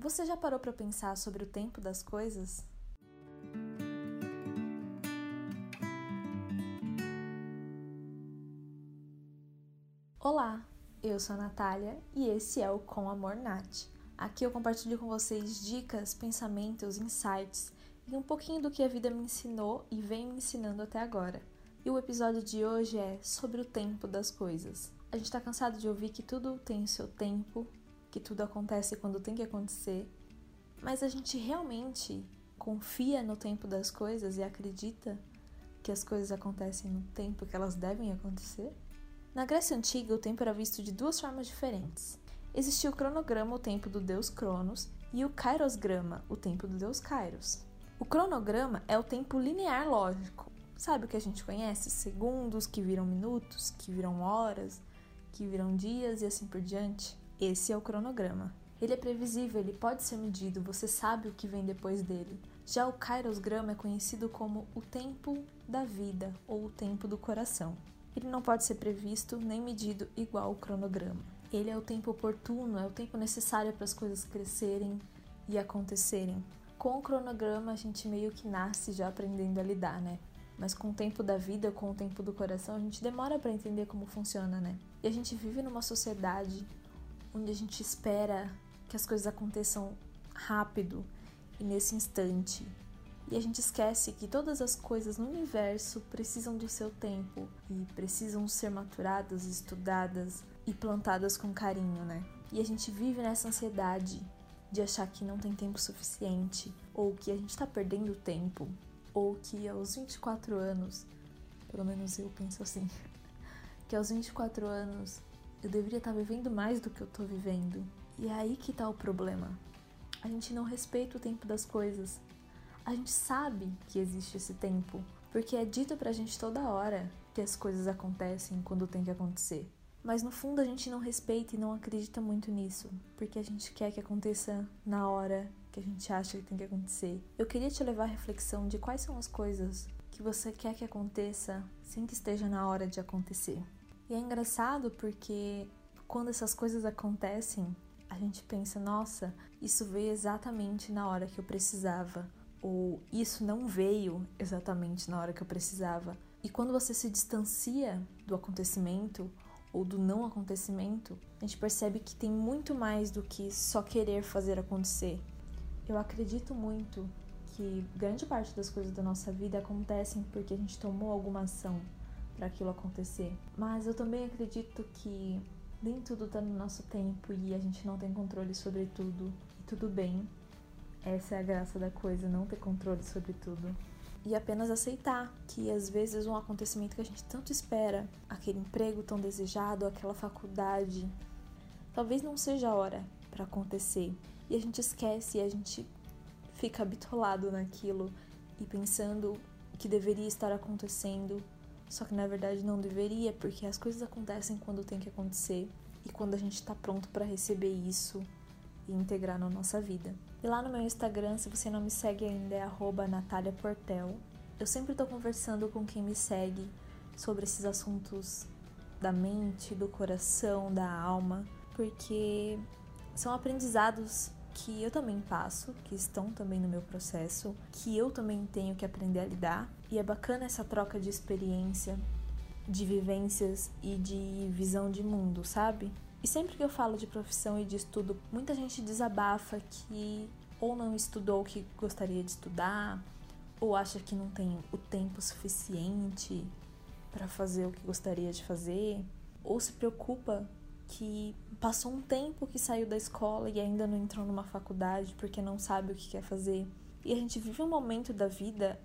Você já parou para pensar sobre o tempo das coisas? Olá, eu sou a Natália e esse é o Com Amor Nat. Aqui eu compartilho com vocês dicas, pensamentos, insights e um pouquinho do que a vida me ensinou e vem me ensinando até agora. E o episódio de hoje é sobre o tempo das coisas. A gente tá cansado de ouvir que tudo tem o seu tempo, que tudo acontece quando tem que acontecer, mas a gente realmente confia no tempo das coisas e acredita que as coisas acontecem no tempo que elas devem acontecer? Na Grécia Antiga, o tempo era visto de duas formas diferentes. Existia o cronograma, o tempo do deus Cronos, e o kairosgrama, o tempo do deus Kairos. O cronograma é o tempo linear lógico. Sabe o que a gente conhece? Segundos que viram minutos, que viram horas, que viram dias e assim por diante. Esse é o cronograma. Ele é previsível, ele pode ser medido, você sabe o que vem depois dele. Já o kairosgrama é conhecido como o tempo da vida ou o tempo do coração. Ele não pode ser previsto nem medido igual o cronograma. Ele é o tempo oportuno, é o tempo necessário para as coisas crescerem e acontecerem. Com o cronograma a gente meio que nasce já aprendendo a lidar, né? Mas com o tempo da vida, com o tempo do coração, a gente demora para entender como funciona, né? E a gente vive numa sociedade onde a gente espera que as coisas aconteçam rápido e nesse instante, e a gente esquece que todas as coisas no universo precisam do seu tempo e precisam ser maturadas, estudadas e plantadas com carinho, né? E a gente vive nessa ansiedade de achar que não tem tempo suficiente, ou que a gente tá perdendo tempo, ou que aos 24 anos, pelo menos eu penso assim, que aos 24 anos eu deveria estar tá vivendo mais do que eu tô vivendo. E é aí que tá o problema. A gente não respeita o tempo das coisas a gente sabe que existe esse tempo, porque é dito pra gente toda hora que as coisas acontecem quando tem que acontecer. Mas no fundo a gente não respeita e não acredita muito nisso, porque a gente quer que aconteça na hora que a gente acha que tem que acontecer. Eu queria te levar à reflexão de quais são as coisas que você quer que aconteça sem que esteja na hora de acontecer. E é engraçado porque quando essas coisas acontecem, a gente pensa, nossa, isso veio exatamente na hora que eu precisava ou isso não veio exatamente na hora que eu precisava. E quando você se distancia do acontecimento ou do não acontecimento, a gente percebe que tem muito mais do que só querer fazer acontecer. Eu acredito muito que grande parte das coisas da nossa vida acontecem porque a gente tomou alguma ação para aquilo acontecer. Mas eu também acredito que nem tudo está no nosso tempo e a gente não tem controle sobre tudo. E tudo bem, essa é a graça da coisa, não ter controle sobre tudo. E apenas aceitar que às vezes um acontecimento que a gente tanto espera, aquele emprego tão desejado, aquela faculdade, talvez não seja a hora para acontecer. E a gente esquece e a gente fica bitolado naquilo e pensando que deveria estar acontecendo, só que na verdade não deveria, porque as coisas acontecem quando tem que acontecer e quando a gente está pronto para receber isso e integrar na nossa vida. E lá no meu Instagram, se você não me segue ainda, é @nataliaportel. Eu sempre estou conversando com quem me segue sobre esses assuntos da mente, do coração, da alma, porque são aprendizados que eu também passo, que estão também no meu processo, que eu também tenho que aprender a lidar. E é bacana essa troca de experiência, de vivências e de visão de mundo, sabe? E sempre que eu falo de profissão e de estudo, muita gente desabafa que ou não estudou o que gostaria de estudar, ou acha que não tem o tempo suficiente para fazer o que gostaria de fazer, ou se preocupa que passou um tempo que saiu da escola e ainda não entrou numa faculdade porque não sabe o que quer fazer. E a gente vive um momento da vida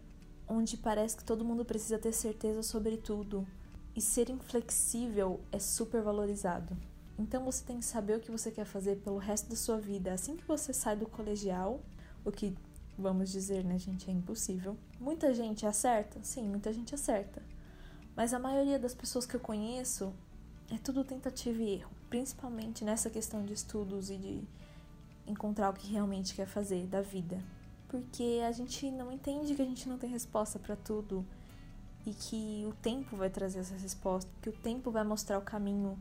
onde parece que todo mundo precisa ter certeza sobre tudo e ser inflexível é super valorizado. Então você tem que saber o que você quer fazer pelo resto da sua vida. Assim que você sai do colegial, o que vamos dizer, né, gente, é impossível. Muita gente acerta? Sim, muita gente acerta. Mas a maioria das pessoas que eu conheço é tudo tentativa e erro, principalmente nessa questão de estudos e de encontrar o que realmente quer fazer da vida. Porque a gente não entende que a gente não tem resposta para tudo e que o tempo vai trazer essa resposta, que o tempo vai mostrar o caminho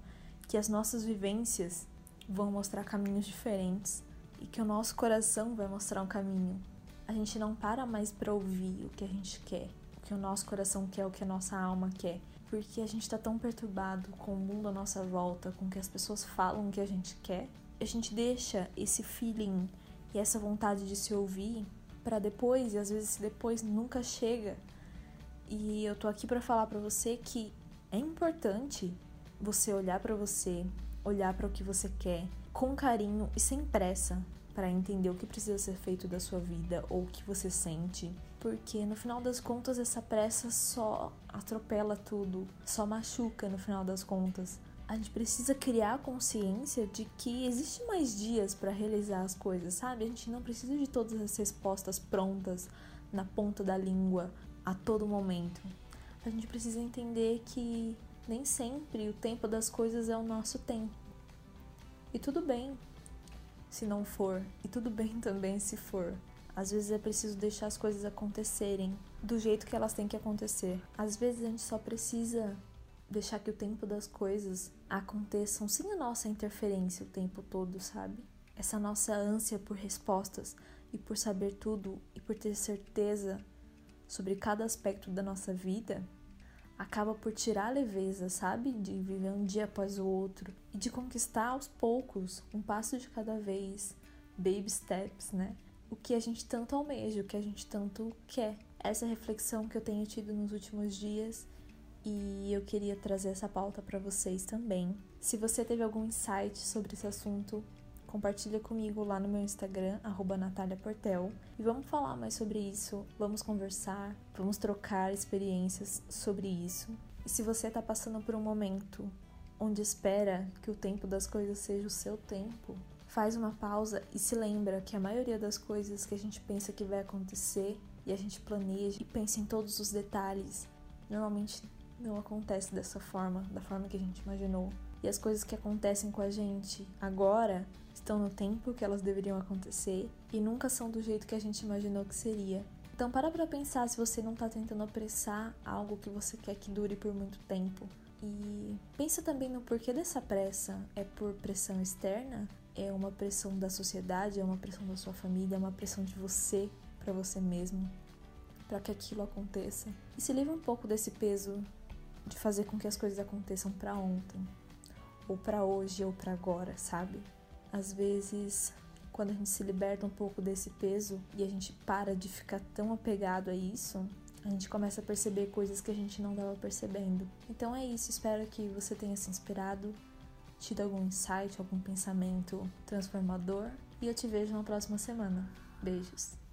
que as nossas vivências vão mostrar caminhos diferentes e que o nosso coração vai mostrar um caminho. A gente não para mais para ouvir o que a gente quer, o que o nosso coração quer, o que a nossa alma quer, porque a gente tá tão perturbado com o mundo à nossa volta, com o que as pessoas falam que a gente quer, a gente deixa esse feeling e essa vontade de se ouvir para depois, e às vezes depois nunca chega. E eu tô aqui para falar para você que é importante você olhar para você, olhar para o que você quer com carinho e sem pressa para entender o que precisa ser feito da sua vida ou o que você sente, porque no final das contas essa pressa só atropela tudo, só machuca no final das contas. A gente precisa criar consciência de que existe mais dias para realizar as coisas, sabe? A gente não precisa de todas as respostas prontas na ponta da língua a todo momento. A gente precisa entender que nem sempre o tempo das coisas é o nosso tempo. E tudo bem se não for, e tudo bem também se for. Às vezes é preciso deixar as coisas acontecerem do jeito que elas têm que acontecer. Às vezes a gente só precisa deixar que o tempo das coisas aconteçam sem a nossa interferência o tempo todo, sabe? Essa nossa ânsia por respostas e por saber tudo e por ter certeza sobre cada aspecto da nossa vida acaba por tirar a leveza, sabe? De viver um dia após o outro e de conquistar aos poucos, um passo de cada vez, baby steps, né? O que a gente tanto almeja, o que a gente tanto quer. Essa reflexão que eu tenho tido nos últimos dias e eu queria trazer essa pauta para vocês também. Se você teve algum insight sobre esse assunto, compartilha comigo lá no meu Instagram, @nataliaportel, e vamos falar mais sobre isso, vamos conversar, vamos trocar experiências sobre isso. E se você está passando por um momento onde espera que o tempo das coisas seja o seu tempo, faz uma pausa e se lembra que a maioria das coisas que a gente pensa que vai acontecer e a gente planeja e pensa em todos os detalhes, normalmente não acontece dessa forma, da forma que a gente imaginou. E as coisas que acontecem com a gente agora estão no tempo que elas deveriam acontecer e nunca são do jeito que a gente imaginou que seria. Então para pra pensar se você não tá tentando apressar algo que você quer que dure por muito tempo. E pensa também no porquê dessa pressa. É por pressão externa? É uma pressão da sociedade? É uma pressão da sua família? É uma pressão de você para você mesmo? Para que aquilo aconteça? E se livre um pouco desse peso de fazer com que as coisas aconteçam para ontem, ou para hoje, ou para agora, sabe? às vezes, quando a gente se liberta um pouco desse peso e a gente para de ficar tão apegado a isso, a gente começa a perceber coisas que a gente não estava percebendo. Então é isso, espero que você tenha se inspirado, tido algum insight, algum pensamento transformador e eu te vejo na próxima semana. Beijos!